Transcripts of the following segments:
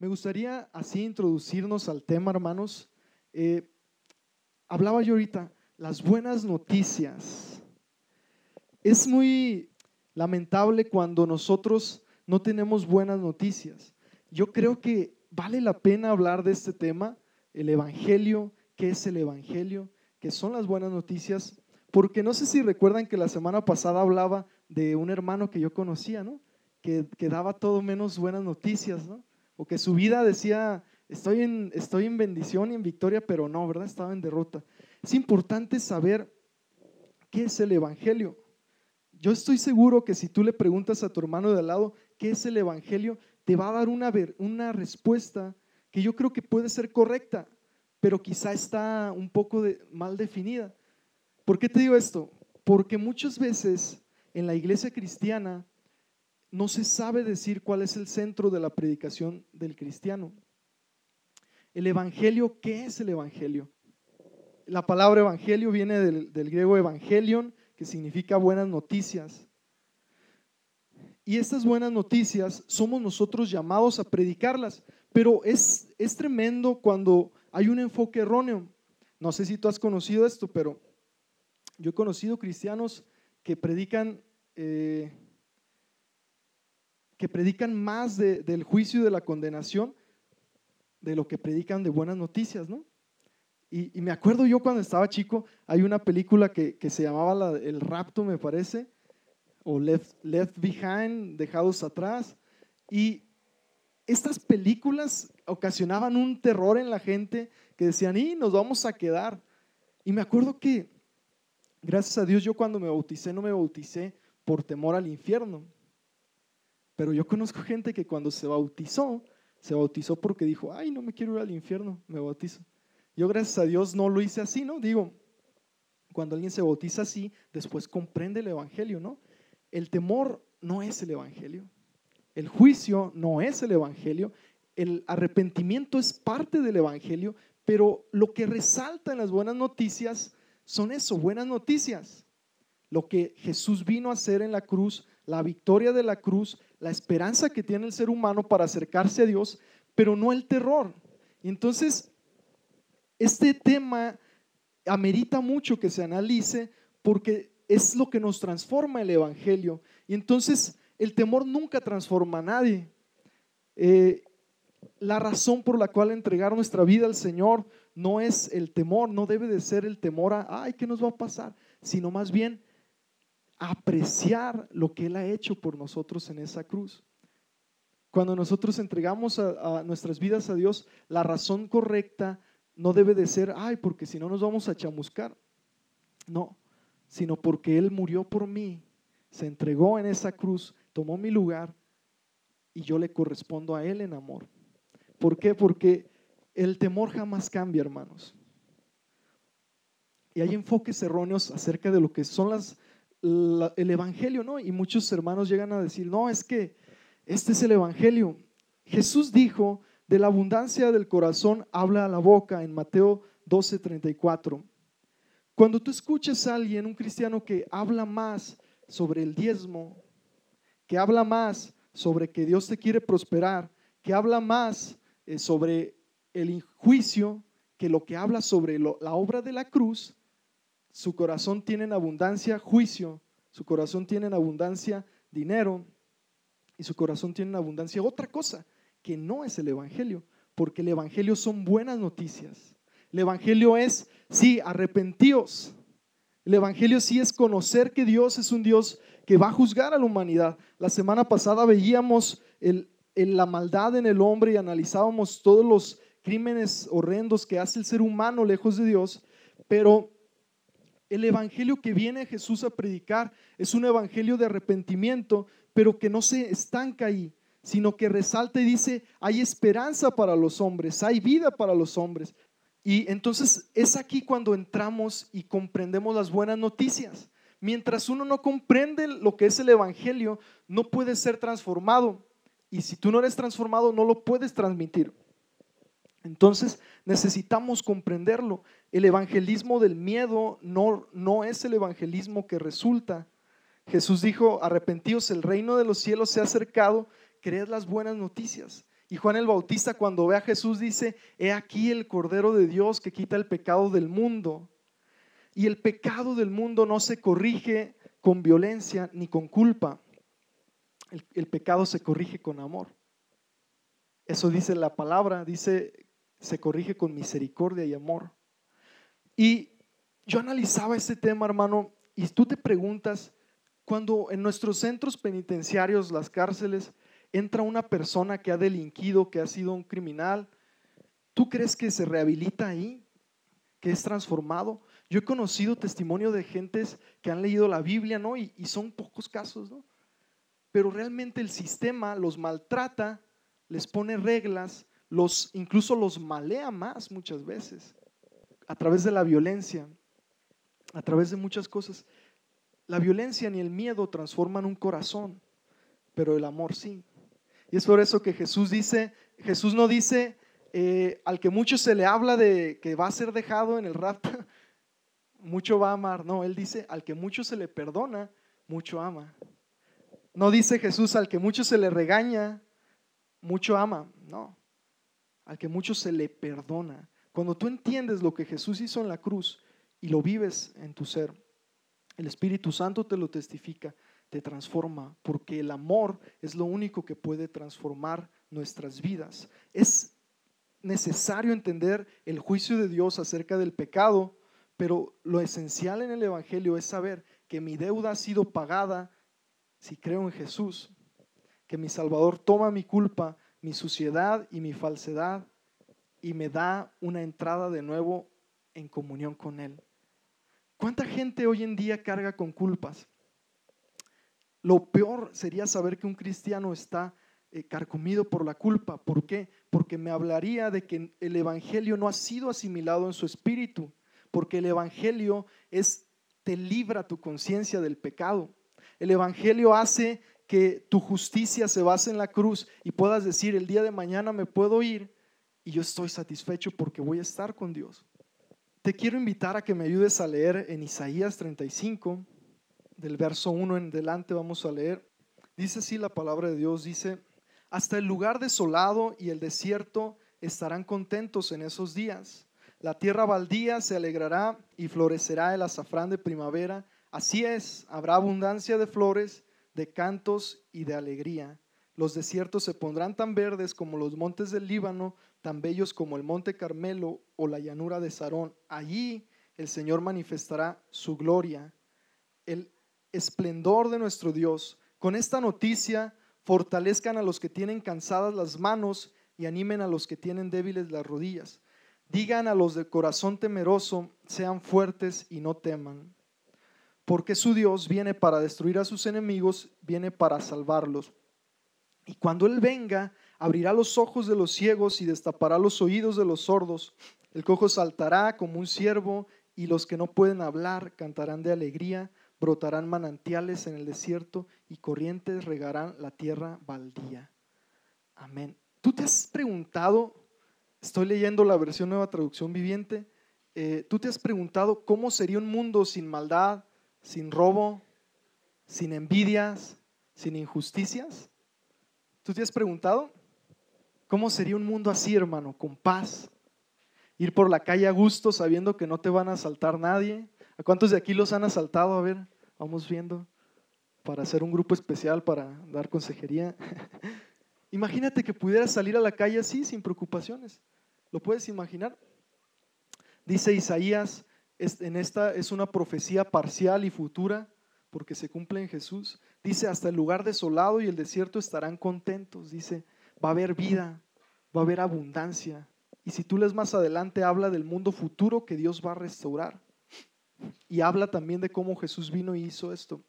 Me gustaría así introducirnos al tema, hermanos. Eh, hablaba yo ahorita, las buenas noticias. Es muy lamentable cuando nosotros no tenemos buenas noticias. Yo creo que vale la pena hablar de este tema, el Evangelio, qué es el Evangelio, qué son las buenas noticias, porque no sé si recuerdan que la semana pasada hablaba de un hermano que yo conocía, ¿no? Que, que daba todo menos buenas noticias, ¿no? O que su vida decía, estoy en, estoy en bendición y en victoria, pero no, ¿verdad? Estaba en derrota. Es importante saber qué es el Evangelio. Yo estoy seguro que si tú le preguntas a tu hermano de al lado qué es el Evangelio, te va a dar una, una respuesta que yo creo que puede ser correcta, pero quizá está un poco mal definida. ¿Por qué te digo esto? Porque muchas veces en la iglesia cristiana no se sabe decir cuál es el centro de la predicación del cristiano. El Evangelio, ¿qué es el Evangelio? La palabra Evangelio viene del, griego Evangelion, que significa buenas noticias. Y estas buenas noticias somos nosotros llamados a predicarlas, pero es, es tremendo cuando hay un enfoque erróneo. No sé si tú has conocido esto, pero yo he conocido cristianos que predican, eh, que predican más del juicio y de la condenación de lo que predican de buenas noticias, ¿no? Y, me acuerdo yo cuando estaba chico, hay una película que, se llamaba El Rapto, me parece, o Left, Left Behind, Dejados Atrás. Y estas películas ocasionaban un terror en la gente que decían, y nos vamos a quedar. Y me acuerdo que, gracias a Dios, yo cuando me bauticé no me bauticé por temor al infierno. Pero yo conozco gente que cuando se bautizó, se bautizó porque dijo, ay, no me quiero ir al infierno, me bautizo. Yo, gracias a Dios, no lo hice así, ¿no? Digo, cuando alguien se bautiza así, después comprende el Evangelio, ¿no? El temor no es el Evangelio. El juicio no es el Evangelio. El arrepentimiento es parte del Evangelio, pero lo que resalta en las buenas noticias son eso, buenas noticias. Lo que Jesús vino a hacer en la cruz, la victoria de la cruz, la esperanza que tiene el ser humano para acercarse a Dios, pero no el terror. entonces, este tema amerita mucho que se analice porque es lo que nos transforma el Evangelio. Y entonces el temor nunca transforma a nadie. Eh, la razón por la cual entregar nuestra vida al Señor no es el temor, no debe de ser el temor a, ay, ¿qué nos va a pasar? Sino más bien apreciar lo que Él ha hecho por nosotros en esa cruz. Cuando nosotros entregamos nuestras vidas a Dios, la razón correcta no debe de ser, ay, porque si no nos vamos a chamuscar. No, sino porque Él murió por mí, se entregó en esa cruz, tomó mi lugar y yo le correspondo a Él en amor. ¿Por qué? Porque el temor jamás cambia, hermanos. Y hay enfoques erróneos acerca de lo que son las, el Evangelio, ¿no? Y muchos hermanos llegan a decir, no, es que este es el Evangelio. Jesús dijo, de la abundancia del corazón habla a la boca en Mateo 12, 34. Cuando tú escuchas a alguien, un cristiano que habla más sobre el diezmo, que habla más sobre que Dios te quiere prosperar, que habla más eh, sobre el juicio que lo que habla sobre la obra de la cruz, su corazón tiene en abundancia juicio, su corazón tiene en abundancia dinero y su corazón tiene en abundancia otra cosa que no es el Evangelio, porque el Evangelio son buenas noticias. El Evangelio es, sí, arrepentíos. El Evangelio sí es conocer que Dios es un Dios que va a juzgar a la humanidad. La semana pasada veíamos la maldad en el hombre y analizábamos todos los crímenes horrendos que hace el ser humano lejos de Dios, pero el evangelio que viene Jesús a predicar es un evangelio de arrepentimiento, pero que no se estanca ahí, sino que resalta y dice, hay esperanza para los hombres, hay vida para los hombres, y entonces es aquí cuando entramos y comprendemos las buenas noticias. Mientras uno no comprende lo que es el Evangelio, no puede ser transformado. Y si tú no eres transformado, no lo puedes transmitir. Entonces necesitamos comprenderlo. El evangelismo del miedo no, no es el evangelismo que resulta. Jesús dijo, arrepentíos, el reino de los cielos se ha acercado, creed las buenas noticias. Y Juan el Bautista cuando ve a Jesús dice, he aquí el Cordero de Dios que quita el pecado del mundo. Y el pecado del mundo no se corrige con violencia ni con culpa. El, pecado se corrige con amor. Eso dice la palabra, dice, se corrige con misericordia y amor. Y yo analizaba este tema, hermano, y tú te preguntas, cuando en nuestros centros penitenciarios, las cárceles, entra una persona que ha delinquido, que ha sido un criminal, ¿tú crees que se rehabilita ahí? ¿Que es transformado? Yo he conocido testimonio de gentes que han leído la Biblia, ¿no? Y, y son pocos casos, ¿no? Pero realmente el sistema los maltrata, les pone reglas, los, incluso los malea más muchas veces, a través de la violencia, a través de muchas cosas. La violencia ni el miedo transforman un corazón, pero el amor sí. Y es por eso que Jesús dice, Jesús no dice, eh, al que mucho se le habla de que va a ser dejado en el rapto, mucho va a amar. No, él dice, al que mucho se le perdona, mucho ama. No dice Jesús, al que mucho se le regaña, mucho ama. No, al que mucho se le perdona. Cuando tú entiendes lo que Jesús hizo en la cruz y lo vives en tu ser, el Espíritu Santo te lo testifica te transforma, porque el amor es lo único que puede transformar nuestras vidas. Es necesario entender el juicio de Dios acerca del pecado, pero lo esencial en el Evangelio es saber que mi deuda ha sido pagada si creo en Jesús, que mi Salvador toma mi culpa, mi suciedad y mi falsedad y me da una entrada de nuevo en comunión con Él. ¿Cuánta gente hoy en día carga con culpas? Lo peor sería saber que un cristiano está eh, carcomido por la culpa. ¿Por qué? Porque me hablaría de que el Evangelio no ha sido asimilado en su espíritu, porque el Evangelio es, te libra tu conciencia del pecado. El Evangelio hace que tu justicia se base en la cruz y puedas decir, el día de mañana me puedo ir y yo estoy satisfecho porque voy a estar con Dios. Te quiero invitar a que me ayudes a leer en Isaías 35 del verso 1 en delante vamos a leer. Dice así la palabra de Dios, dice, hasta el lugar desolado y el desierto estarán contentos en esos días. La tierra baldía se alegrará y florecerá el azafrán de primavera. Así es, habrá abundancia de flores, de cantos y de alegría. Los desiertos se pondrán tan verdes como los montes del Líbano, tan bellos como el monte Carmelo o la llanura de Sarón. Allí el Señor manifestará su gloria. El esplendor de nuestro Dios. Con esta noticia fortalezcan a los que tienen cansadas las manos y animen a los que tienen débiles las rodillas. Digan a los de corazón temeroso, sean fuertes y no teman. Porque su Dios viene para destruir a sus enemigos, viene para salvarlos. Y cuando Él venga, abrirá los ojos de los ciegos y destapará los oídos de los sordos. El cojo saltará como un ciervo y los que no pueden hablar cantarán de alegría brotarán manantiales en el desierto y corrientes regarán la tierra baldía. Amén. ¿Tú te has preguntado, estoy leyendo la versión nueva traducción viviente, eh, tú te has preguntado cómo sería un mundo sin maldad, sin robo, sin envidias, sin injusticias? ¿Tú te has preguntado cómo sería un mundo así, hermano, con paz? Ir por la calle a gusto sabiendo que no te van a asaltar nadie, ¿A cuántos de aquí los han asaltado? A ver, vamos viendo, para hacer un grupo especial para dar consejería. Imagínate que pudieras salir a la calle así, sin preocupaciones. ¿Lo puedes imaginar? Dice Isaías, en esta es una profecía parcial y futura, porque se cumple en Jesús. Dice, hasta el lugar desolado y el desierto estarán contentos. Dice, va a haber vida, va a haber abundancia. Y si tú lees más adelante, habla del mundo futuro que Dios va a restaurar. Y habla también de cómo Jesús vino y hizo esto.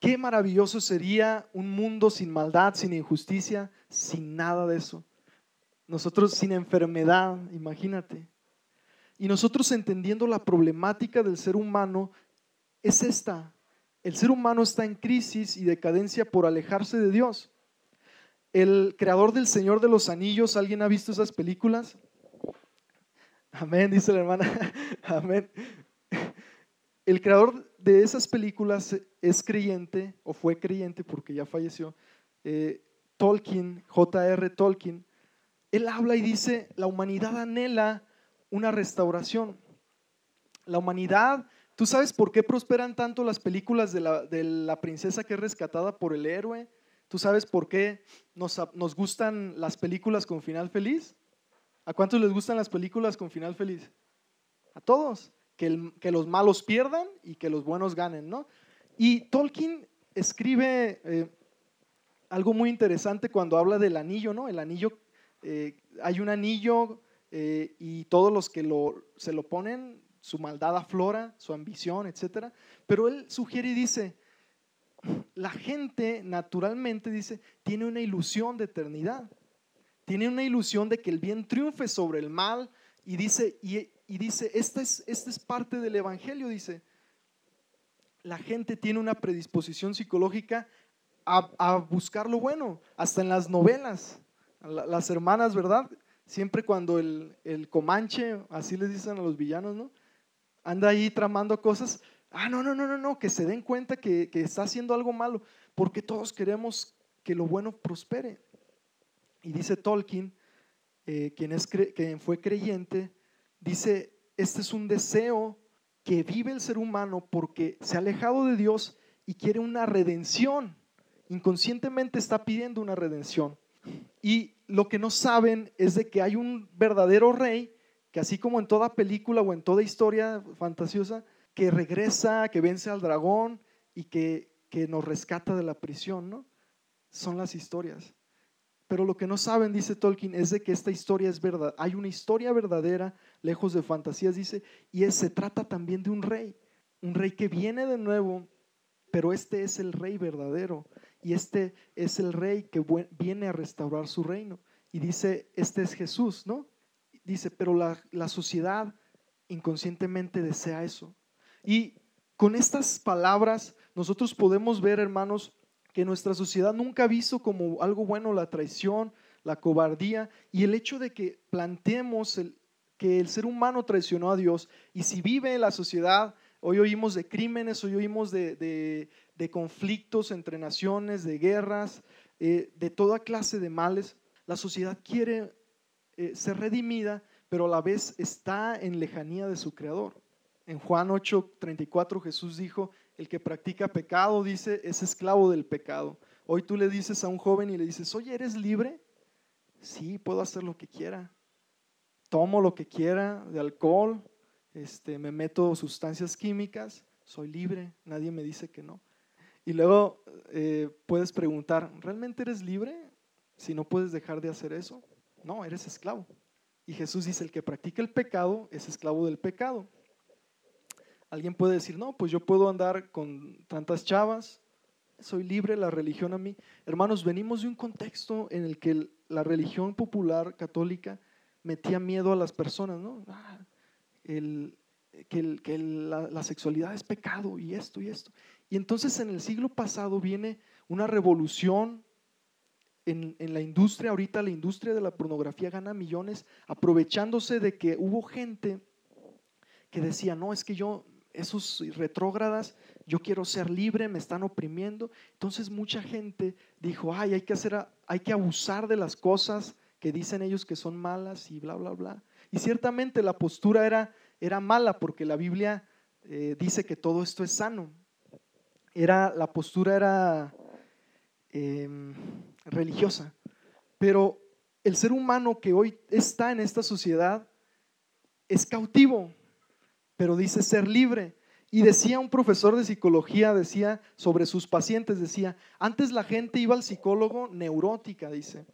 Qué maravilloso sería un mundo sin maldad, sin injusticia, sin nada de eso. Nosotros sin enfermedad, imagínate. Y nosotros entendiendo la problemática del ser humano es esta. El ser humano está en crisis y decadencia por alejarse de Dios. El creador del Señor de los Anillos, ¿alguien ha visto esas películas? Amén, dice la hermana. Amén el creador de esas películas es creyente, o fue creyente porque ya falleció, eh, Tolkien, J.R. Tolkien, él habla y dice, la humanidad anhela una restauración. La humanidad, ¿tú sabes por qué prosperan tanto las películas de la, princesa que es rescatada por el héroe? ¿Tú sabes por qué nos, nos gustan las películas con final feliz? ¿A cuántos les gustan las películas con final feliz? A todos. Que, que los malos pierdan y que los buenos ganen, ¿no? Y Tolkien escribe eh, algo muy interesante cuando habla del anillo, ¿no? El anillo, eh, hay un anillo eh, y todos los que se lo ponen, su maldad aflora, su ambición, etc. Pero él sugiere y dice, la gente naturalmente, dice, tiene una ilusión de eternidad, tiene una ilusión de que el bien triunfe sobre el mal y dice, y, dice, esta es, esta es parte del Evangelio, dice, la gente tiene una predisposición psicológica a, buscar lo bueno, hasta en las novelas. Las hermanas, ¿verdad? Siempre cuando el, comanche, así les dicen a los villanos, ¿no? Anda ahí tramando cosas. Ah, no, no, no, no, no, que se den cuenta que, está haciendo algo malo, porque todos queremos que lo bueno prospere. Y dice Tolkien, eh, quien, es quien fue creyente, dice, este es un deseo que vive el ser humano porque se ha alejado de Dios y quiere una redención inconscientemente está pidiendo una redención. Y lo que no saben es de que hay un verdadero rey que así como en toda película o en toda historia fantasiosa, que regresa, que vence al dragón y que, que nos rescata de la prisión, ¿no? Son las historias. Pero lo que no saben, dice Tolkien, es de que esta historia es verdad. Hay una historia verdadera, lejos de fantasías, dice, y se trata también de un rey, un rey que viene de nuevo, pero este es el rey verdadero y este es el rey que viene a restaurar su reino. Y dice, este es Jesús, ¿no? Dice, pero la, sociedad inconscientemente desea eso. Y con estas palabras nosotros podemos ver, hermanos, que nuestra sociedad nunca ha visto como algo bueno la traición, la cobardía y el hecho de que planteemos el, que el ser humano traicionó a Dios y si vive en la sociedad, hoy oímos de crímenes, hoy oímos de conflictos entre naciones, de guerras, eh, de toda clase de males. La sociedad quiere eh, ser redimida, pero a la vez está en lejanía de su Creador. En Juan 8:34 Jesús dijo, el que practica pecado, dice, es esclavo del pecado. Hoy tú le dices a un joven y le dices, oye, ¿eres libre? Sí, puedo hacer lo que quiera. Tomo lo que quiera de alcohol, este, me meto sustancias químicas, soy libre, nadie me dice que no. Y luego eh, puedes preguntar, ¿realmente eres libre si no puedes dejar de hacer eso? No, eres esclavo. Y Jesús dice, el que practica el pecado es esclavo del pecado. Alguien puede decir, no, pues yo puedo andar con tantas chavas, soy libre, la religión a mí. Hermanos, venimos de un contexto en el que la religión popular católica metía miedo a las personas, ¿no? Ah, el, que, la, sexualidad es pecado y esto y esto. Y entonces en el siglo pasado viene una revolución en, la industria, ahorita la industria de la pornografía gana millones, aprovechándose de que hubo gente que decía, no, es que yo, esos retrógradas, yo quiero ser libre, me están oprimiendo. Entonces mucha gente dijo, ay, hay que hacer, hay que abusar de las cosas que dicen ellos que son malas y bla, bla, bla. Y ciertamente la postura era era mala porque la Biblia eh, dice que todo esto es sano. Era, la postura era em, religiosa. Pero el ser humano que hoy está en esta sociedad es cautivo, pero dice ser libre. Y decía un profesor de psicología, decía sobre sus pacientes, decía, antes la gente iba al psicólogo neurótica, dice,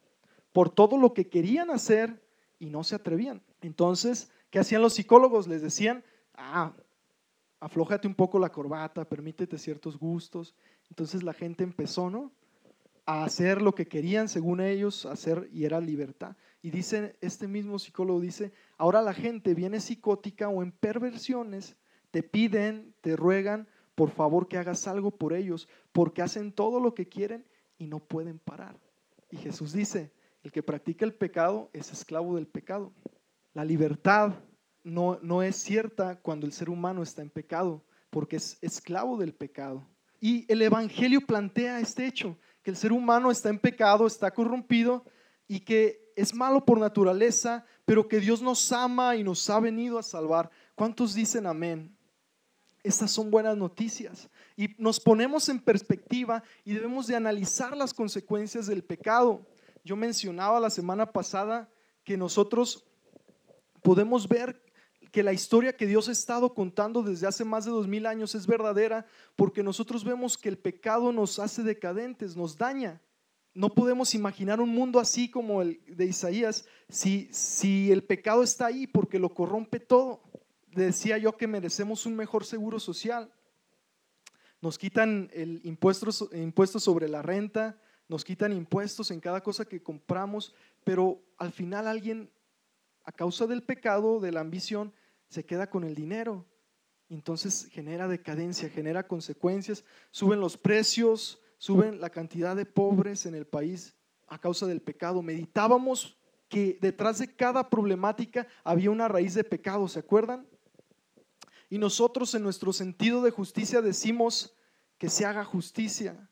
por todo lo que querían hacer y no se atrevían. Entonces, ¿Qué hacían los psicólogos? Les decían, ah, aflójate un poco la corbata, permítete ciertos gustos. Entonces la gente empezó, ¿no? A hacer lo que querían según ellos hacer y era libertad. Y dice, este mismo psicólogo dice, ahora la gente viene psicótica o en perversiones, te piden, te ruegan, por favor que hagas algo por ellos, porque hacen todo lo que quieren y no pueden parar. Y Jesús dice, el que practica el pecado es esclavo del pecado. La libertad no, no es cierta cuando el ser humano está en pecado, porque es esclavo del pecado. Y el Evangelio plantea este hecho, que el ser humano está en pecado, está corrompido y que es malo por naturaleza, pero que Dios nos ama y nos ha venido a salvar. ¿Cuántos dicen amén? Estas son buenas noticias y nos ponemos en perspectiva y debemos de analizar las consecuencias del pecado. Yo mencionaba la semana pasada que nosotros podemos ver que la historia que Dios ha estado contando desde hace más de dos mil años es verdadera porque nosotros vemos que el pecado nos hace decadentes, nos daña. No podemos imaginar un mundo así como el de Isaías si, si el pecado está ahí porque lo corrompe todo. Decía yo que merecemos un mejor seguro social. Nos quitan el sobre la renta, nos quitan impuestos en cada cosa que compramos, pero al final alguien, a causa del pecado, de la ambición, se queda con el dinero. Entonces genera decadencia, genera consecuencias, suben los precios, suben la cantidad de pobres en el país a causa del pecado. Meditábamos que detrás de cada problemática había una raíz de pecado, ¿se acuerdan? Y nosotros en nuestro sentido de justicia decimos que se haga justicia.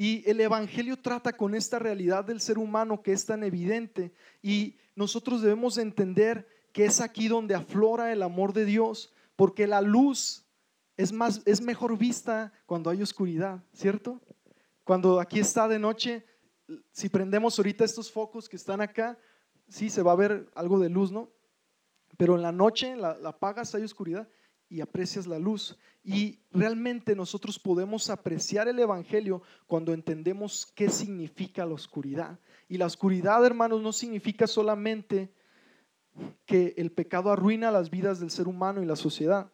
Y el Evangelio trata con esta realidad del ser humano que es tan evidente y nosotros debemos entender que es aquí donde aflora el amor de Dios, porque la luz es, más, es mejor vista cuando hay oscuridad, ¿cierto? Cuando aquí está de noche, si prendemos ahorita estos focos que están acá, sí se va a ver algo de luz, ¿no? Pero en la noche la, la apagas, hay oscuridad y aprecias la luz. Y realmente nosotros podemos apreciar el Evangelio cuando entendemos qué significa la oscuridad. Y la oscuridad, hermanos, no significa solamente que el pecado arruina las vidas del ser humano y la sociedad.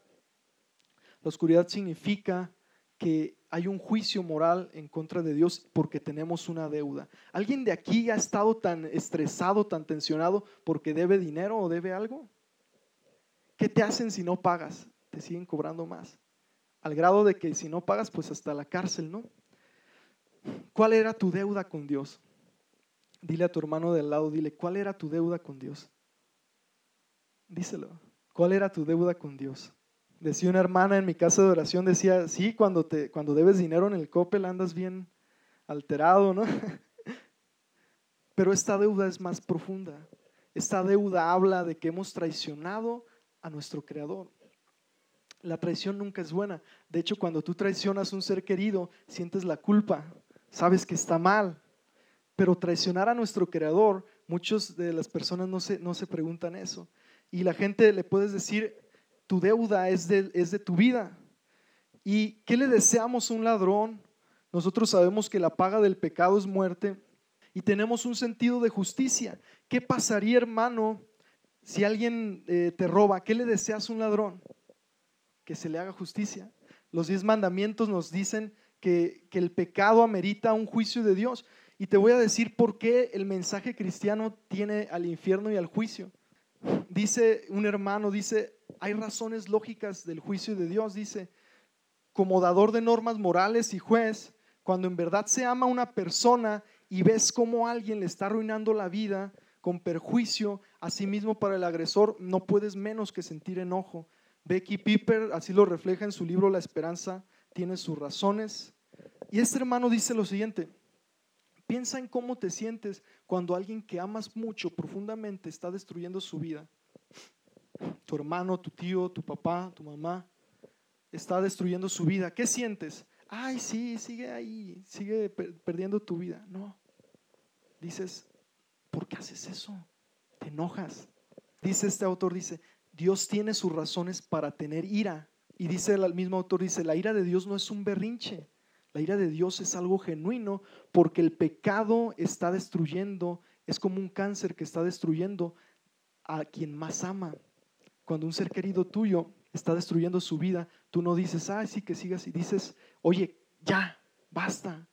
La oscuridad significa que hay un juicio moral en contra de Dios porque tenemos una deuda. ¿Alguien de aquí ha estado tan estresado, tan tensionado porque debe dinero o debe algo? ¿Qué te hacen si no pagas? Te siguen cobrando más. Al grado de que si no pagas, pues hasta la cárcel, ¿no? ¿Cuál era tu deuda con Dios? Dile a tu hermano del lado, dile, ¿cuál era tu deuda con Dios? Díselo. ¿Cuál era tu deuda con Dios? Decía una hermana en mi casa de oración, decía, sí, cuando, te, cuando debes dinero en el Coppel andas bien alterado, ¿no? Pero esta deuda es más profunda. Esta deuda habla de que hemos traicionado a nuestro Creador. La traición nunca es buena. De hecho, cuando tú traicionas a un ser querido, sientes la culpa, sabes que está mal. Pero traicionar a nuestro creador, muchas de las personas no se, no se preguntan eso. Y la gente le puedes decir, tu deuda es de, es de tu vida. ¿Y qué le deseamos a un ladrón? Nosotros sabemos que la paga del pecado es muerte y tenemos un sentido de justicia. ¿Qué pasaría, hermano, si alguien eh, te roba? ¿Qué le deseas a un ladrón? Que se le haga justicia. Los diez mandamientos nos dicen que, que el pecado amerita un juicio de Dios. Y te voy a decir por qué el mensaje cristiano tiene al infierno y al juicio. Dice un hermano, dice, hay razones lógicas del juicio de Dios. Dice, como dador de normas morales y juez, cuando en verdad se ama a una persona y ves cómo alguien le está arruinando la vida con perjuicio a sí mismo para el agresor, no puedes menos que sentir enojo. Becky Piper así lo refleja en su libro La Esperanza, tiene sus razones. Y este hermano dice lo siguiente, piensa en cómo te sientes cuando alguien que amas mucho profundamente está destruyendo su vida. Tu hermano, tu tío, tu papá, tu mamá está destruyendo su vida. ¿Qué sientes? Ay, sí, sigue ahí, sigue perdiendo tu vida. No. Dices, ¿por qué haces eso? Te enojas. Dice este autor, dice, Dios tiene sus razones para tener ira. Y dice el mismo autor, dice, la ira de Dios no es un berrinche. La ira de Dios es algo genuino porque el pecado está destruyendo, es como un cáncer que está destruyendo a quien más ama. Cuando un ser querido tuyo está destruyendo su vida, tú no dices, ah, sí, que sigas, y dices, oye, ya, basta.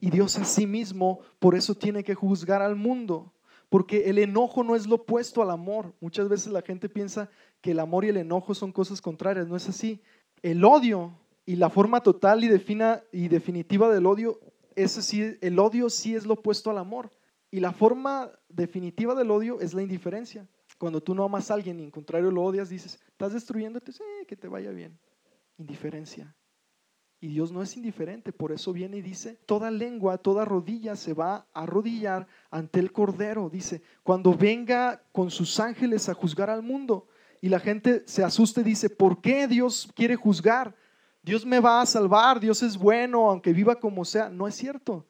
Y Dios a sí mismo, por eso tiene que juzgar al mundo. Porque el enojo no es lo opuesto al amor. Muchas veces la gente piensa que el amor y el enojo son cosas contrarias. No es así. El odio y la forma total y, defina, y definitiva del odio, eso sí, el odio sí es lo opuesto al amor. Y la forma definitiva del odio es la indiferencia. Cuando tú no amas a alguien y en contrario lo odias, dices, estás destruyéndote, que te vaya bien. Indiferencia. Y Dios no es indiferente, por eso viene y dice, toda lengua, toda rodilla se va a arrodillar ante el Cordero. Dice, cuando venga con sus ángeles a juzgar al mundo. Y la gente se asusta y dice, ¿por qué Dios quiere juzgar? Dios me va a salvar, Dios es bueno, aunque viva como sea. No es cierto.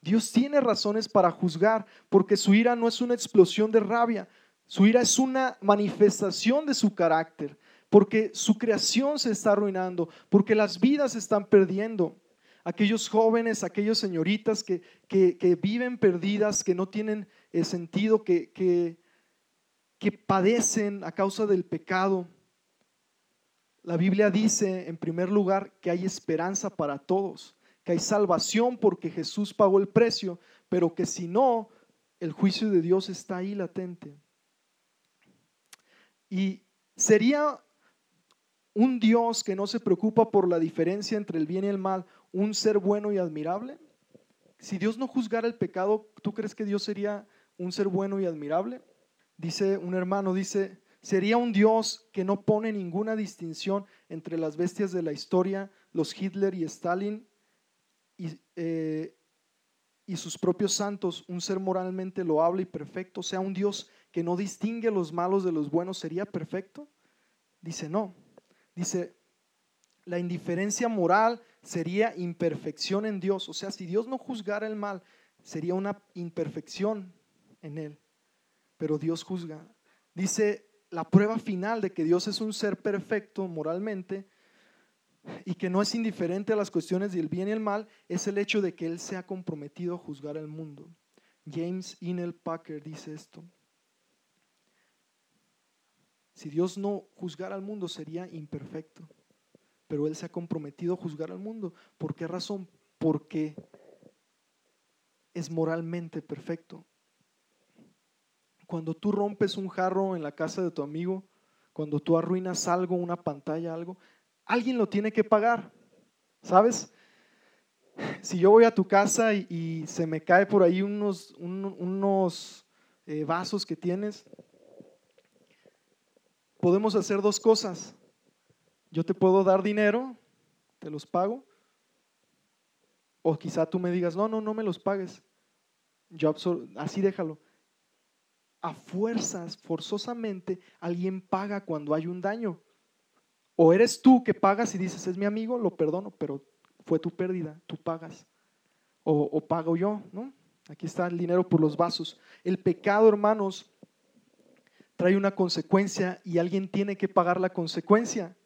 Dios tiene razones para juzgar, porque su ira no es una explosión de rabia, su ira es una manifestación de su carácter porque su creación se está arruinando, porque las vidas se están perdiendo. Aquellos jóvenes, aquellas señoritas que, que, viven perdidas, que no tienen eh, sentido, que, que, que padecen a causa del pecado. La Biblia dice, en primer lugar, que hay esperanza para todos, que hay salvación porque Jesús pagó el precio, pero que si no, el juicio de Dios está ahí latente. Y sería un Dios que no se preocupa por la diferencia entre el bien y el mal, un ser bueno y admirable? Si Dios no juzgara el pecado, ¿tú crees que Dios sería un ser bueno y admirable? Dice un hermano, dice, sería un Dios que no pone ninguna distinción entre las bestias de la historia, los Hitler y Stalin, y, eh, y sus propios santos, un ser moralmente loable y perfecto, sea, un Dios que no distingue los malos de los buenos, ¿sería perfecto? Dice, no, Dice, la indiferencia moral sería imperfección en Dios. O sea, si Dios no juzgara el mal, sería una imperfección en él. Pero Dios juzga. Dice, la prueba final de que Dios es un ser perfecto moralmente y que no es indiferente a las cuestiones del bien y el mal es el hecho de que Él se ha comprometido a juzgar al mundo. James Inel Packer dice esto. Si Dios no juzgara al mundo sería imperfecto, pero Él se ha comprometido a juzgar al mundo. ¿Por qué razón? Porque es moralmente perfecto. Cuando tú rompes un jarro en la casa de tu amigo, cuando tú arruinas algo, una pantalla, algo, alguien lo tiene que pagar. ¿Sabes? Si yo voy a tu casa y, se me cae por ahí unos, unos eh, vasos que tienes, podemos hacer dos cosas. Yo te puedo dar dinero, te los pago, o quizá tú me digas, no, no, no me los pagues. Yo así déjalo. A fuerzas, forzosamente, alguien paga cuando hay un daño. O eres tú que pagas y dices, es mi amigo, lo perdono, pero fue tu pérdida, tú pagas. O, o pago yo, ¿no? Aquí está el dinero por los vasos. El pecado, hermanos, trae una consecuencia y alguien tiene que pagar la consecuencia.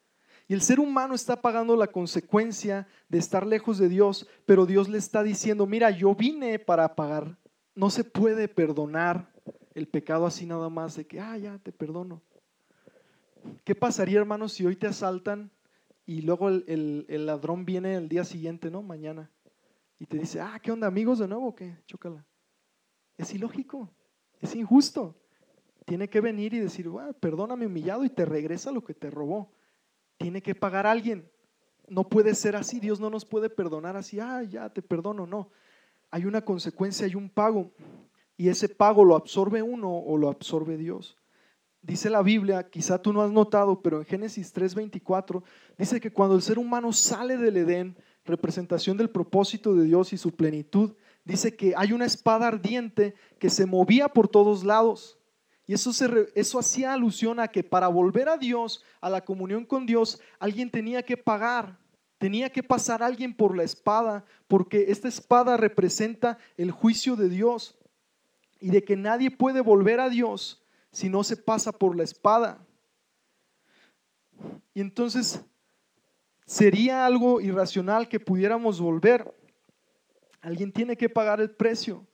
Y el ser humano está pagando la consecuencia de estar lejos de Dios, pero Dios le está diciendo, mira, yo vine para pagar. No se puede perdonar el pecado así nada más de que, ah, ya, te perdono. ¿Qué pasaría, hermanos, si hoy te asaltan y luego el, ladrón viene el día siguiente, ¿no? Mañana. Y te dice, ah, ¿qué onda, amigos de nuevo? ¿Qué? Chócala. Es ilógico, es injusto tiene que venir y decir, perdóname humillado y te regresa lo que te robó. Tiene que pagar alguien. No puede ser así, Dios no nos puede perdonar así, ah, ya te perdono, no. Hay una consecuencia, hay un pago. Y ese pago lo absorbe uno o lo absorbe Dios. Dice la Biblia, quizá tú no has notado, pero en Génesis 3:24 dice que cuando el ser humano sale del Edén, representación del propósito de Dios y su plenitud, dice que hay una espada ardiente que se movía por todos lados. Y eso, eso hacía alusión a que para volver a Dios, a la comunión con Dios, alguien tenía que pagar, tenía que pasar alguien por la espada, porque esta espada representa el juicio de Dios y de que nadie puede volver a Dios si no se pasa por la espada. Y entonces sería algo irracional que pudiéramos volver. Alguien tiene que pagar el precio.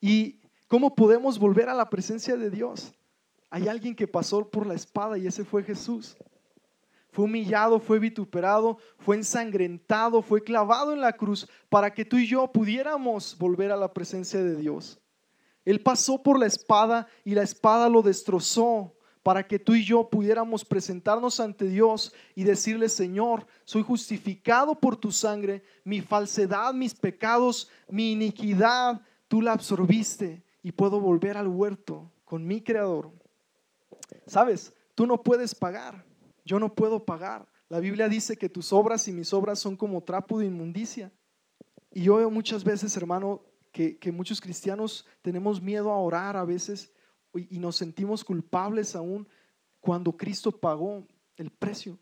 Y ¿Cómo podemos volver a la presencia de Dios? Hay alguien que pasó por la espada y ese fue Jesús. Fue humillado, fue vituperado, fue ensangrentado, fue clavado en la cruz para que tú y yo pudiéramos volver a la presencia de Dios. Él pasó por la espada y la espada lo destrozó para que tú y yo pudiéramos presentarnos ante Dios y decirle, Señor, soy justificado por tu sangre, mi falsedad, mis pecados, mi iniquidad, tú la absorbiste y puedo volver al huerto con mi creador. Sabes, tú no puedes pagar, yo no puedo pagar La Biblia dice que tus obras y mis obras son como trapo de inmundicia. Y yo veo muchas veces, hermano, que, muchos cristianos tenemos miedo a orar a veces y, y nos sentimos culpables aún cuando Cristo pagó el precio.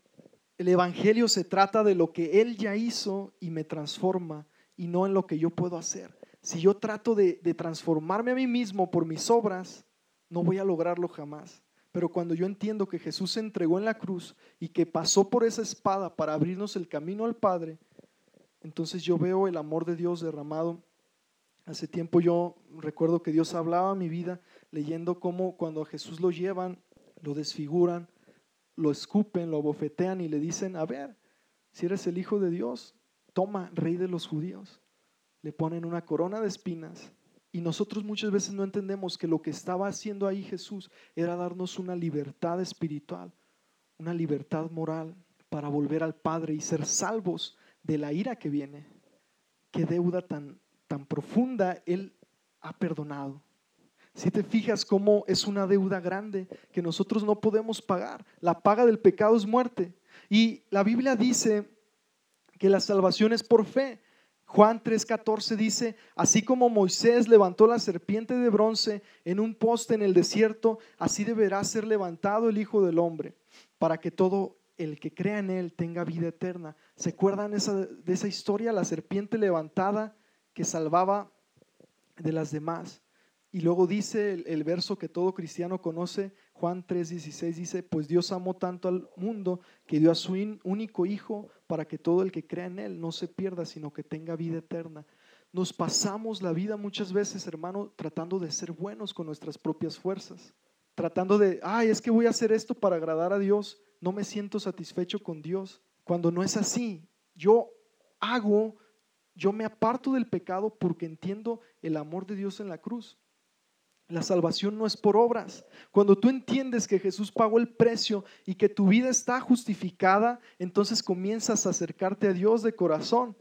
El Evangelio se trata de lo que Él ya hizo y me transforma y no en lo que yo puedo hacer. Si yo trato de, transformarme a mí mismo por mis obras, no voy a lograrlo jamás. Pero cuando yo entiendo que Jesús se entregó en la cruz y que pasó por esa espada para abrirnos el camino al Padre, entonces yo veo el amor de Dios derramado. Hace tiempo yo recuerdo que Dios hablaba a mi vida leyendo cómo cuando a Jesús lo llevan, lo desfiguran, lo escupen, lo bofetean y le dicen, a ver, si eres el Hijo de Dios, toma, rey de los judíos le ponen una corona de espinas. Y nosotros muchas veces no entendemos que lo que estaba haciendo ahí Jesús era darnos una libertad espiritual, una libertad moral para volver al Padre y ser salvos de la ira que viene. Qué deuda tan, tan profunda Él ha perdonado. Si te fijas cómo es una deuda grande que nosotros no podemos pagar. La paga del pecado es muerte. Y la Biblia dice que la salvación es por fe. Juan 3:14 dice, así como Moisés levantó la serpiente de bronce en un poste en el desierto, así deberá ser levantado el Hijo del Hombre, para que todo el que crea en él tenga vida eterna. ¿Se acuerdan de esa historia? La serpiente levantada que salvaba de las demás. Y luego dice el, el verso que todo cristiano conoce, Juan 3:16 dice, pues Dios amó tanto al mundo que dio a su único Hijo para que todo el que crea en Él no se pierda, sino que tenga vida eterna. Nos pasamos la vida muchas veces, hermano, tratando de ser buenos con nuestras propias fuerzas, tratando de, ay, es que voy a hacer esto para agradar a Dios, no me siento satisfecho con Dios, cuando no es así. Yo hago, yo me aparto del pecado porque entiendo el amor de Dios en la cruz. La salvación no es por obras. Cuando tú entiendes que Jesús pagó el precio y que tu vida está justificada, entonces comienzas a acercarte a Dios de corazón.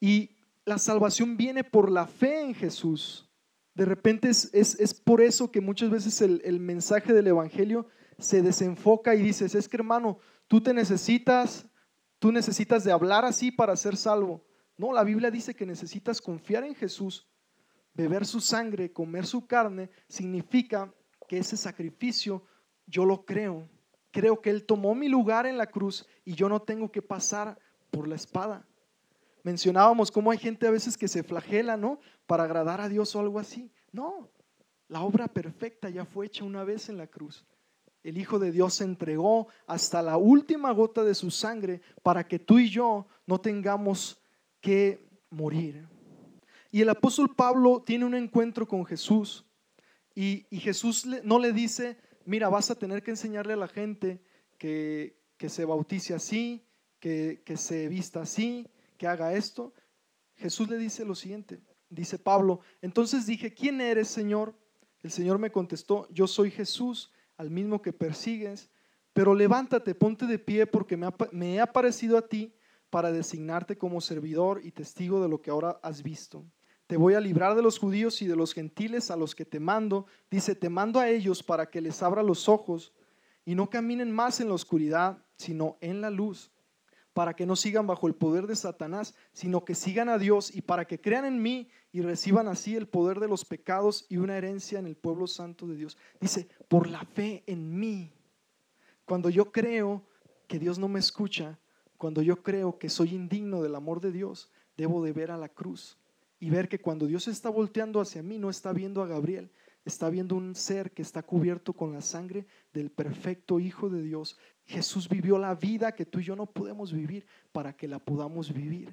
Y la salvación viene por la fe en Jesús. De repente es, es, por eso que muchas veces el, el mensaje del Evangelio se desenfoca y dices, es que hermano, tú te necesitas, tú necesitas de hablar así para ser salvo. No, la Biblia dice que necesitas confiar en Jesús beber su sangre, comer su carne, significa que ese sacrificio yo lo creo. Creo que Él tomó mi lugar en la cruz y yo no tengo que pasar por la espada. Mencionábamos cómo hay gente a veces que se flagela, ¿no? Para agradar a Dios o algo así. No, la obra perfecta ya fue hecha una vez en la cruz. El Hijo de Dios se entregó hasta la última gota de su sangre para que tú y yo no tengamos que morir. Y el apóstol Pablo tiene un encuentro con Jesús y, Jesús no le dice, mira, vas a tener que enseñarle a la gente que, se bautice así, que, que se vista así, que haga esto. Jesús le dice lo siguiente, dice Pablo, entonces dije, ¿quién eres, Señor? El Señor me contestó, yo soy Jesús, al mismo que persigues, pero levántate, ponte de pie porque me he aparecido a ti para designarte como servidor y testigo de lo que ahora has visto te voy a librar de los judíos y de los gentiles a los que te mando. Dice, te mando a ellos para que les abra los ojos y no caminen más en la oscuridad, sino en la luz, para que no sigan bajo el poder de Satanás, sino que sigan a Dios y para que crean en mí y reciban así el poder de los pecados y una herencia en el pueblo santo de Dios. Dice, por la fe en mí. Cuando yo creo que Dios no me escucha, cuando yo creo que soy indigno del amor de Dios, debo de ver a la cruz y ver que cuando Dios está volteando hacia mí, no está viendo a Gabriel, está viendo un ser que está cubierto con la sangre del perfecto Hijo de Dios. Jesús vivió la vida que tú y yo no podemos vivir para que la podamos vivir.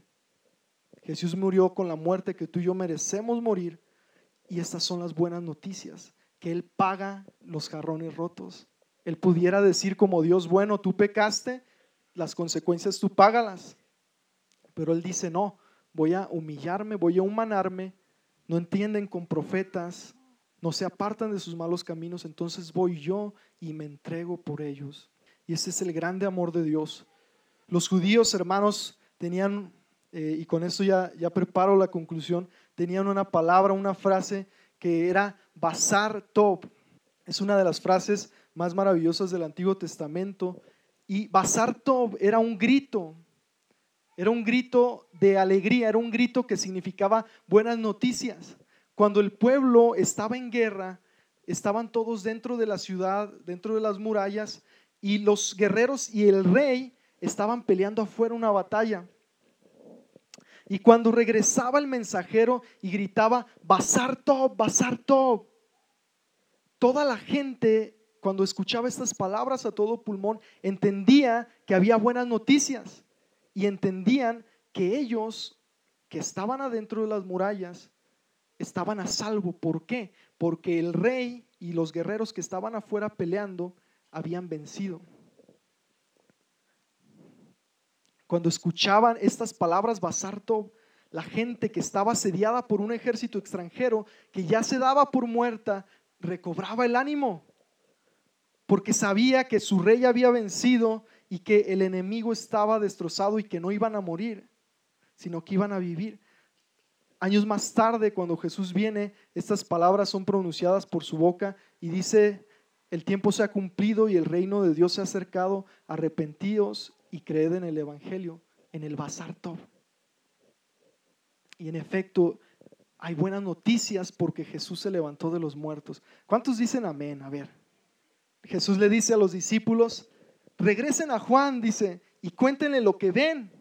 Jesús murió con la muerte que tú y yo merecemos morir. Y estas son las buenas noticias, que Él paga los jarrones rotos. Él pudiera decir como Dios, bueno, tú pecaste, las consecuencias tú págalas. Pero Él dice, no, voy a humillarme, voy a humanarme, no entienden con profetas, no se apartan de sus malos caminos, entonces voy yo y me entrego por ellos. Y ese es el grande amor de Dios. Los judíos, hermanos, tenían, eh, y con esto ya, ya preparo la conclusión, tenían una palabra, una frase que era basar top. Es una de las frases más maravillosas del Antiguo Testamento Y Basar Tov era un grito, era un grito de alegría, era un grito que significaba buenas noticias. Cuando el pueblo estaba en guerra, estaban todos dentro de la ciudad, dentro de las murallas, y los guerreros y el rey estaban peleando afuera una batalla. Y cuando regresaba el mensajero y gritaba, Basar Top, Basar Top, toda la gente, cuando escuchaba estas palabras a todo pulmón, entendía que había buenas noticias y entendían que ellos que estaban adentro de las murallas estaban a salvo. ¿Por qué? Porque el rey y los guerreros que estaban afuera peleando habían vencido. Cuando escuchaban estas palabras, Basarto, la gente que estaba asediada por un ejército extranjero, que ya se daba por muerta, recobraba el ánimo, porque sabía que su rey había vencido y que el enemigo estaba destrozado y que no iban a morir, sino que iban a vivir. Años más tarde, cuando Jesús viene, estas palabras son pronunciadas por su boca y dice, el tiempo se ha cumplido y el reino de Dios se ha acercado, arrepentidos y creed en el Evangelio, en el Bazar. Y en efecto, hay buenas noticias porque Jesús se levantó de los muertos. ¿Cuántos dicen amén? A ver. Jesús le dice a los discípulos, regresen a Juan, dice, y cuéntenle lo que ven,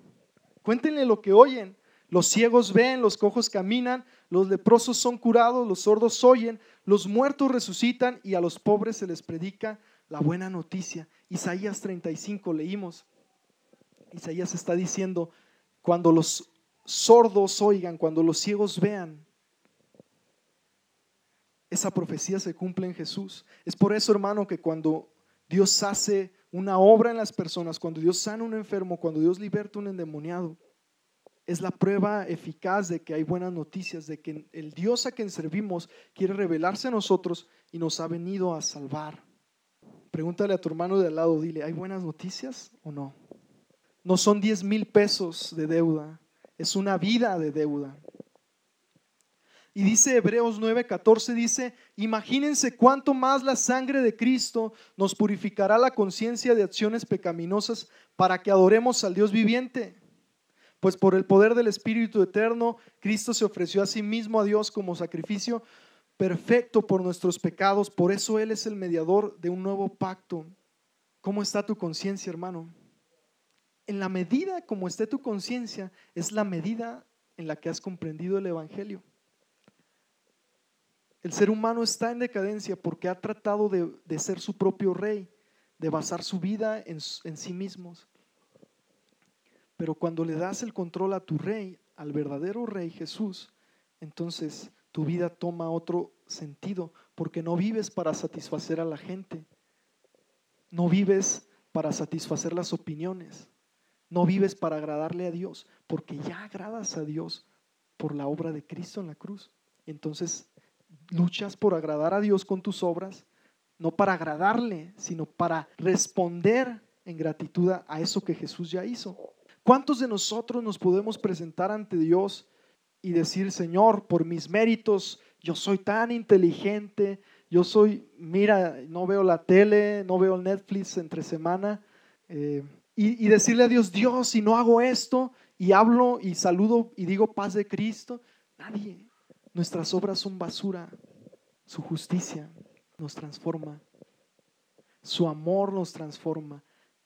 cuéntenle lo que oyen. Los ciegos ven, los cojos caminan, los leprosos son curados, los sordos oyen, los muertos resucitan y a los pobres se les predica la buena noticia. Isaías 35 leímos. Isaías está diciendo, cuando los sordos oigan, cuando los ciegos vean, esa profecía se cumple en Jesús. Es por eso, hermano, que cuando Dios hace una obra en las personas, cuando Dios sana a un enfermo, cuando Dios liberta a un endemoniado, es la prueba eficaz de que hay buenas noticias, de que el Dios a quien servimos quiere revelarse a nosotros y nos ha venido a salvar. Pregúntale a tu hermano de al lado, dile, ¿hay buenas noticias o no? No son 10 mil pesos de deuda, es una vida de deuda. Y dice Hebreos 9:14, dice, imagínense cuánto más la sangre de Cristo nos purificará la conciencia de acciones pecaminosas para que adoremos al Dios viviente. Pues por el poder del Espíritu Eterno, Cristo se ofreció a sí mismo a Dios como sacrificio perfecto por nuestros pecados. Por eso Él es el mediador de un nuevo pacto. ¿Cómo está tu conciencia, hermano? En la medida como esté tu conciencia, es la medida en la que has comprendido el Evangelio. El ser humano está en decadencia porque ha tratado de, ser su propio rey, de basar su vida en, en sí mismos. Pero cuando le das el control a tu rey, al verdadero rey Jesús, entonces tu vida toma otro sentido, porque no vives para satisfacer a la gente, no vives para satisfacer las opiniones, no vives para agradarle a Dios, porque ya agradas a Dios por la obra de Cristo en la cruz. Entonces luchas por agradar a Dios con tus obras, no para agradarle, sino para responder en gratitud a eso que Jesús ya hizo. ¿Cuántos de nosotros nos podemos presentar ante Dios y decir, Señor, por mis méritos, yo soy tan inteligente, yo soy, mira, no veo la tele, no veo Netflix entre semana, eh, y, decirle a Dios, Dios, si no hago esto, y hablo y saludo y digo paz de Cristo, nadie. Nuestras obras son basura, su justicia nos transforma, su amor nos transforma.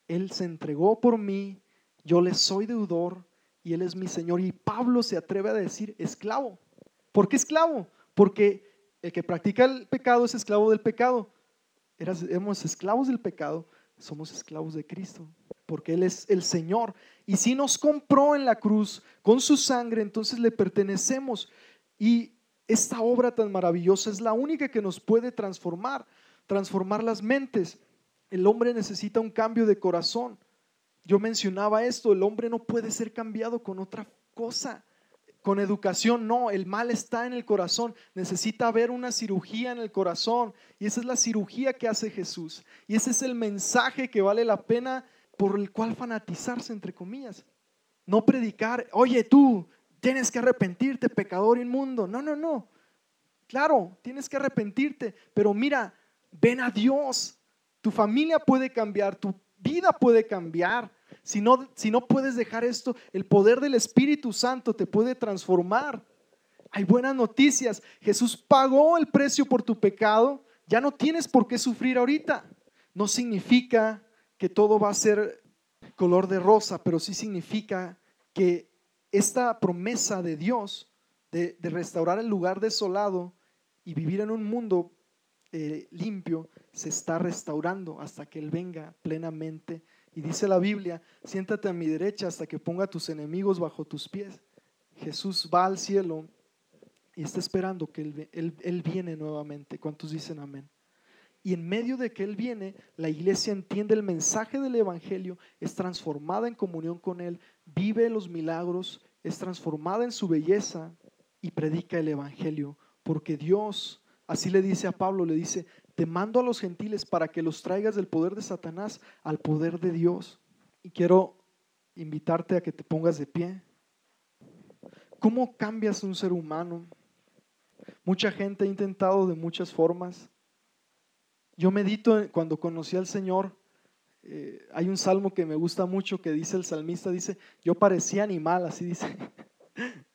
Él se entregó por mí yo le soy deudor y Él es mi Señor. Y Pablo se atreve a decir esclavo. ¿Por qué esclavo? Porque el que practica el pecado es esclavo del pecado. Éramos esclavos del pecado, somos esclavos de Cristo, porque Él es el Señor. Y si nos compró en la cruz con su sangre, entonces le pertenecemos. Y esta obra tan maravillosa es la única que nos puede transformar, transformar las mentes. El hombre necesita un cambio de corazón. Yo mencionaba esto, el hombre no puede ser cambiado con otra cosa. Con educación no, el mal está en el corazón. Necesita haber una cirugía en el corazón. Y esa es la cirugía que hace Jesús. Y ese es el mensaje que vale la pena por el cual fanatizarse, entre comillas. No predicar, oye tú, tienes que arrepentirte, pecador inmundo. No, no, no. Claro, tienes que arrepentirte, pero mira, ven a Dios. Tu familia puede cambiar, tu vida puede cambiar. Si no, si no puedes dejar esto, el poder del Espíritu Santo te puede transformar. Hay buenas noticias. Jesús pagó el precio por tu pecado. Ya no tienes por qué sufrir ahorita. No significa que todo va a ser color de rosa, pero sí significa que esta promesa de Dios de, restaurar el lugar desolado y vivir en un mundo eh, limpio se está restaurando hasta que Él venga plenamente. Y dice la Biblia, siéntate a mi derecha hasta que ponga a tus enemigos bajo tus pies. Jesús va al cielo y está esperando que él, él, viene nuevamente. ¿Cuántos dicen amén? Y en medio de que Él viene, la iglesia entiende el mensaje del Evangelio, es transformada en comunión con Él, vive los milagros, es transformada en su belleza y predica el Evangelio. Porque Dios, así le dice a Pablo, le dice, te mando a los gentiles para que los traigas del poder de Satanás al poder de Dios. Y quiero invitarte a que te pongas de pie. ¿Cómo cambias un ser humano? Mucha gente ha intentado de muchas formas. Yo medito cuando conocí al Señor. Eh, hay un salmo que me gusta mucho que dice el salmista, dice, yo parecía animal, así dice.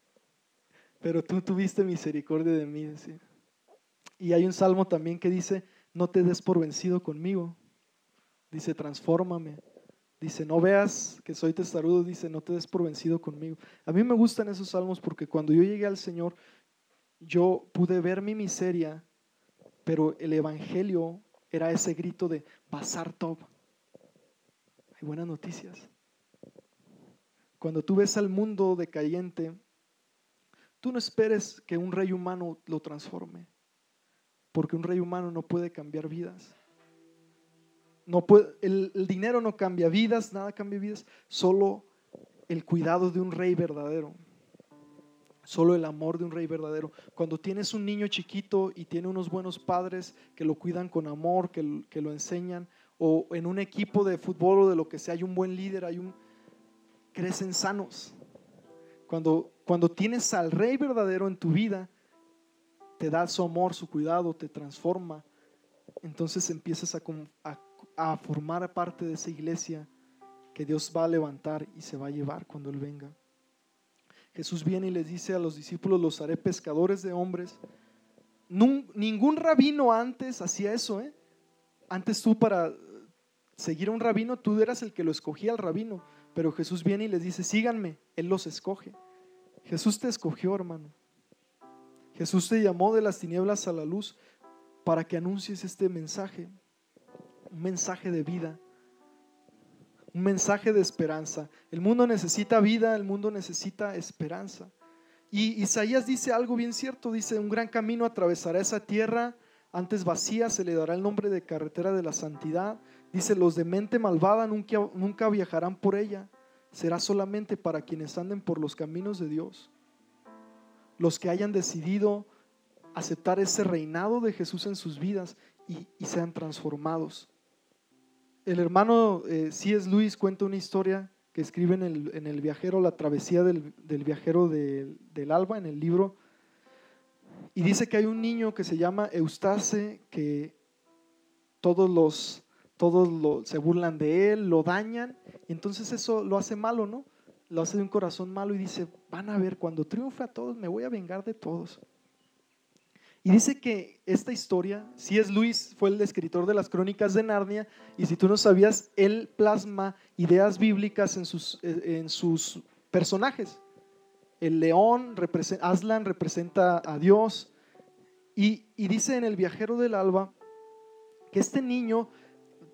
Pero tú tuviste misericordia de mí. Y hay un salmo también que dice, no te des por vencido conmigo. Dice, transfórmame. Dice, no veas que soy testarudo. Dice, no te des por vencido conmigo. A mí me gustan esos salmos porque cuando yo llegué al Señor, yo pude ver mi miseria, pero el Evangelio era ese grito de pasar top. Hay buenas noticias. Cuando tú ves al mundo decayente, tú no esperes que un rey humano lo transforme, porque un rey humano no puede cambiar vidas. No puede, el, el dinero no cambia vidas, nada cambia vidas, solo el cuidado de un rey verdadero solo el amor de un rey verdadero. Cuando tienes un niño chiquito y tiene unos buenos padres que lo cuidan con amor, que, que, lo enseñan, o en un equipo de fútbol o de lo que sea, hay un buen líder, hay un crecen sanos. Cuando, cuando tienes al rey verdadero en tu vida, te da su amor, su cuidado, te transforma. Entonces empiezas a, a, a formar parte de esa iglesia que Dios va a levantar y se va a llevar cuando Él venga. Jesús viene y les dice a los discípulos, los haré pescadores de hombres. ningún rabino antes hacía eso. ¿eh? Antes tú para seguir a un rabino, tú eras el que lo escogía al rabino. Pero Jesús viene y les dice, síganme, Él los escoge. Jesús te escogió, hermano. Jesús te llamó de las tinieblas a la luz para que anuncies este mensaje, un mensaje de vida un mensaje de esperanza. El mundo necesita vida, el mundo necesita esperanza. Y Isaías dice algo bien cierto, dice, un gran camino atravesará esa tierra, antes vacía se le dará el nombre de carretera de la santidad. Dice, los de mente malvada nunca, nunca viajarán por ella, será solamente para quienes anden por los caminos de Dios. Los que hayan decidido aceptar ese reinado de Jesús en sus vidas y, y sean transformados el hermano eh, C.S. Luis cuenta una historia que escribe en el, viajero, la travesía del, viajero del alba, en el libro, y dice que hay un niño que se llama Eustace, que todos los todos se burlan de él, lo dañan, y entonces eso lo hace malo, ¿no? Lo hace de un corazón malo y dice, van a ver, cuando triunfe a todos, me voy a vengar de todos. Y dice que esta historia, si es Luis, fue el escritor de las crónicas de Narnia, y si tú no sabías, él plasma ideas bíblicas en sus, eh, en sus personajes. El león, Aslan representa a Dios, y, dice en El viajero del alba que este niño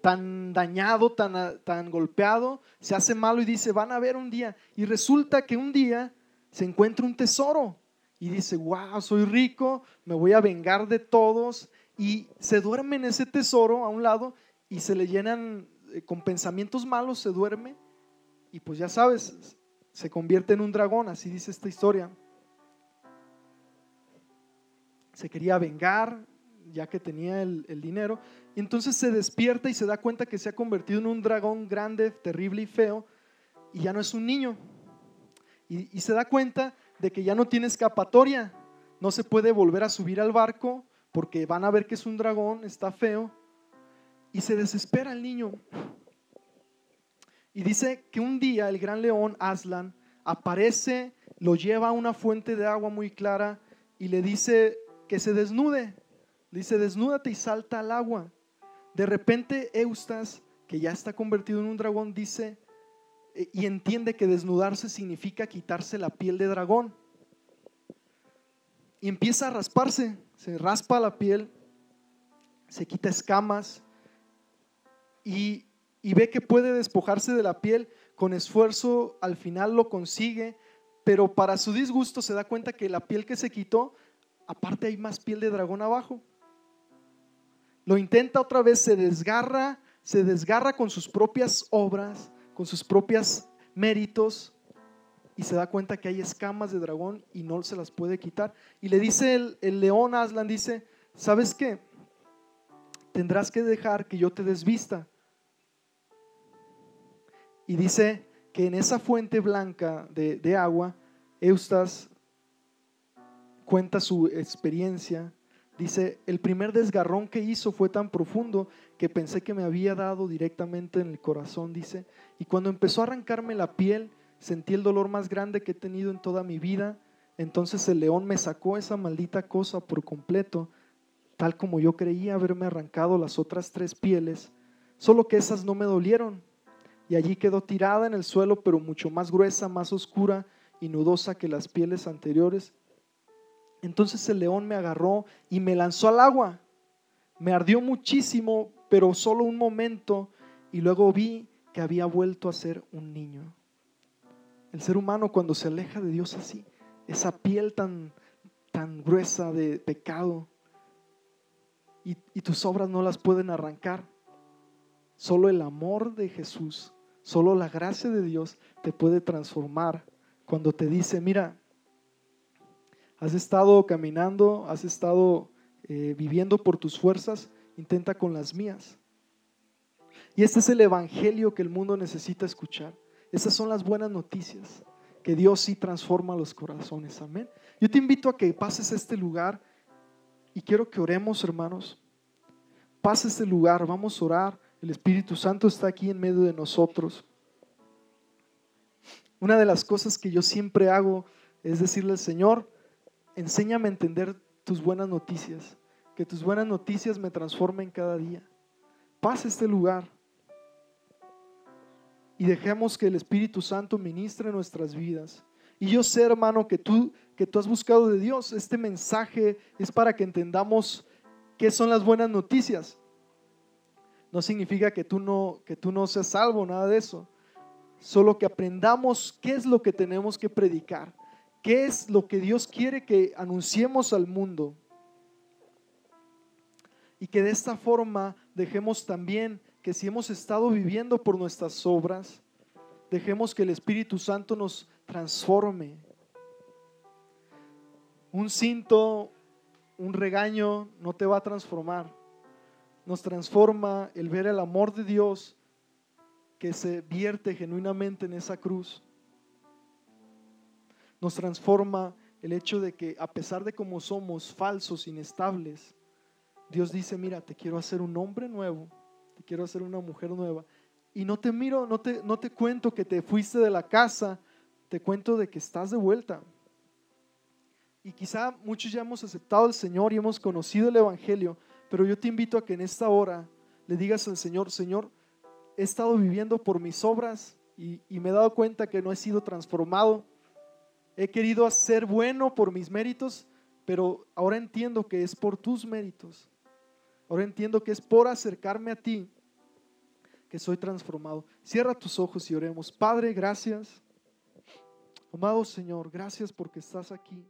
tan dañado, tan, tan golpeado, se hace malo y dice, van a ver un día, y resulta que un día se encuentra un tesoro y dice, wow, soy rico, me voy a vengar de todos. Y se duerme en ese tesoro a un lado y se le llenan eh, con pensamientos malos, se duerme. Y pues ya sabes, se convierte en un dragón, así dice esta historia. Se quería vengar, ya que tenía el, dinero. Y entonces se despierta y se da cuenta que se ha convertido en un dragón grande, terrible y feo. Y ya no es un niño. Y, y se da cuenta de que ya no tiene escapatoria, no se puede volver a subir al barco porque van a ver que es un dragón, está feo, y se desespera el niño. Y dice que un día el gran león Aslan aparece, lo lleva a una fuente de agua muy clara y le dice que se desnude. Dice, desnúdate y salta al agua. De repente Eustas, que ya está convertido en un dragón, dice y entiende que desnudarse significa quitarse la piel de dragón. Y empieza a rasparse, se raspa la piel, se quita escamas y, y ve que puede despojarse de la piel con esfuerzo, al final lo consigue, pero para su disgusto se da cuenta que la piel que se quitó, aparte hay más piel de dragón abajo. Lo intenta otra vez, se desgarra, se desgarra con sus propias obras, con sus propios méritos, y se da cuenta que hay escamas de dragón y no se las puede quitar. Y le dice el, el león Aslan, dice, ¿sabes qué? Tendrás que dejar que yo te desvista y dice que en esa fuente blanca de, agua, Eustas cuenta su experiencia. Dice, el primer desgarrón que hizo fue tan profundo que pensé que me había dado directamente en el corazón, dice. Y cuando empezó a arrancarme la piel, sentí el dolor más grande que he tenido en toda mi vida. Entonces el león me sacó esa maldita cosa por completo, tal como yo creía haberme arrancado las otras tres pieles, solo que esas no me dolieron y allí quedó tirada en el suelo, pero mucho más gruesa, más oscura y nudosa que las pieles anteriores. Entonces el león me agarró y me lanzó al agua. Me ardió muchísimo, pero solo un momento, y luego vi que había vuelto a ser un niño. El ser humano cuando se aleja de Dios así, esa piel tan, tan gruesa de pecado, y, y tus obras no las pueden arrancar. Solo el amor de Jesús, solo la gracia de Dios te puede transformar cuando te dice, mira, has estado caminando, has estado eh, viviendo por tus fuerzas, intenta con las mías. Y este es el Evangelio que el mundo necesita escuchar. Esas son las buenas noticias, que Dios sí transforma los corazones. Amén. Yo te invito a que pases este lugar y quiero que oremos, hermanos. Pase este lugar, vamos a orar. El Espíritu Santo está aquí en medio de nosotros. Una de las cosas que yo siempre hago es decirle al Señor, enséñame a entender tus buenas noticias, que tus buenas noticias me transformen cada día. Pasa este lugar y dejemos que el Espíritu Santo ministre nuestras vidas. Y yo sé, hermano, que tú que tú has buscado de Dios, este mensaje es para que entendamos qué son las buenas noticias no significa que tú no, que tú no seas salvo, nada de eso. Solo que aprendamos qué es lo que tenemos que predicar, qué es lo que Dios quiere que anunciemos al mundo. Y que de esta forma dejemos también que si hemos estado viviendo por nuestras obras, dejemos que el Espíritu Santo nos transforme. Un cinto, un regaño no te va a transformar nos transforma el ver el amor de Dios que se vierte genuinamente en esa cruz. Nos transforma el hecho de que a pesar de cómo somos falsos, inestables, Dios dice, mira, te quiero hacer un hombre nuevo, te quiero hacer una mujer nueva. Y no te miro, no te, no te cuento que te fuiste de la casa, te cuento de que estás de vuelta. Y quizá muchos ya hemos aceptado al Señor y hemos conocido el Evangelio, pero yo te invito a que en esta hora le digas al Señor, Señor, he estado viviendo por mis obras y, me he dado cuenta que no he sido transformado. He querido hacer bueno por mis méritos, pero ahora entiendo que es por tus méritos. Ahora entiendo que es por acercarme a ti que soy transformado. Cierra tus ojos y oremos. Padre, gracias. Amado Señor, gracias porque estás aquí.